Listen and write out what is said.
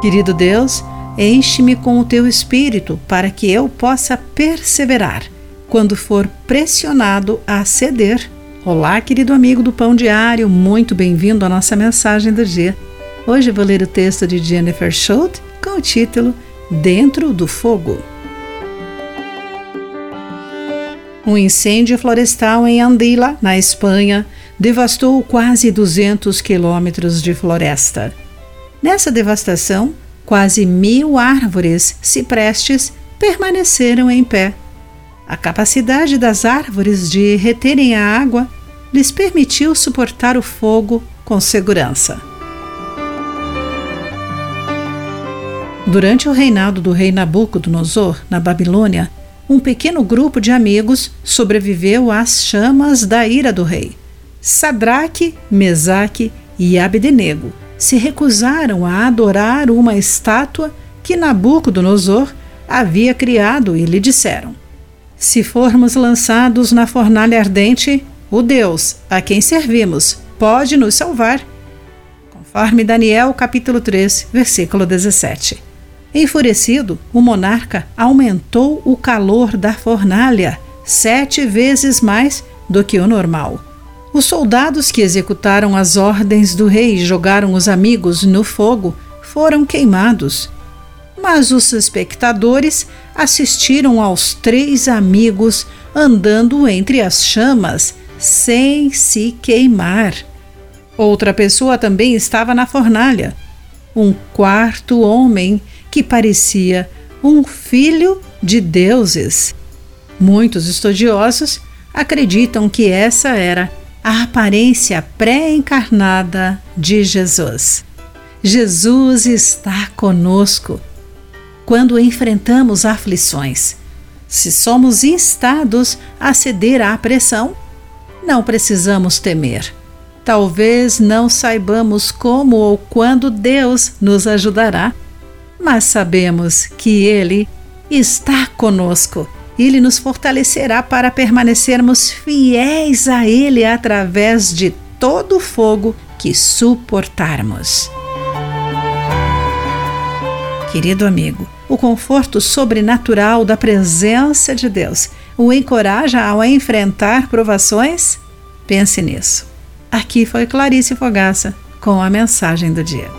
Querido Deus, enche-me com o teu espírito para que eu possa perseverar quando for pressionado a ceder. Olá, querido amigo do Pão Diário, muito bem-vindo à nossa mensagem do dia. Hoje vou ler o texto de Jennifer Schultz com o título Dentro do Fogo. Um incêndio florestal em Andila, na Espanha, devastou quase 200 quilômetros de floresta. Nessa devastação, quase mil árvores ciprestes permaneceram em pé. A capacidade das árvores de reterem a água lhes permitiu suportar o fogo com segurança. Durante o reinado do rei Nabucodonosor, na Babilônia, um pequeno grupo de amigos sobreviveu às chamas da ira do rei. Sadraque, Mesaque e Abdenego se recusaram a adorar uma estátua que Nabucodonosor havia criado e lhe disseram: Se formos lançados na fornalha ardente, o Deus a quem servimos pode nos salvar. Conforme Daniel capítulo 3, versículo 17. Enfurecido, o monarca aumentou o calor da fornalha sete vezes mais do que o normal. Os soldados que executaram as ordens do rei e jogaram os amigos no fogo foram queimados. Mas os espectadores assistiram aos três amigos andando entre as chamas sem se queimar. Outra pessoa também estava na fornalha. Um quarto homem que parecia um filho de deuses. Muitos estudiosos acreditam que essa era a aparência pré-encarnada de Jesus. Jesus está conosco quando enfrentamos aflições. Se somos instados a ceder à pressão, não precisamos temer. Talvez não saibamos como ou quando Deus nos ajudará mas sabemos que Ele está conosco. Ele nos fortalecerá para permanecermos fiéis a Ele através de todo o fogo que suportarmos. Querido amigo, o conforto sobrenatural da presença de Deus o encoraja ao enfrentar provações? Pense nisso. Aqui foi Clarice Fogaça com a mensagem do dia.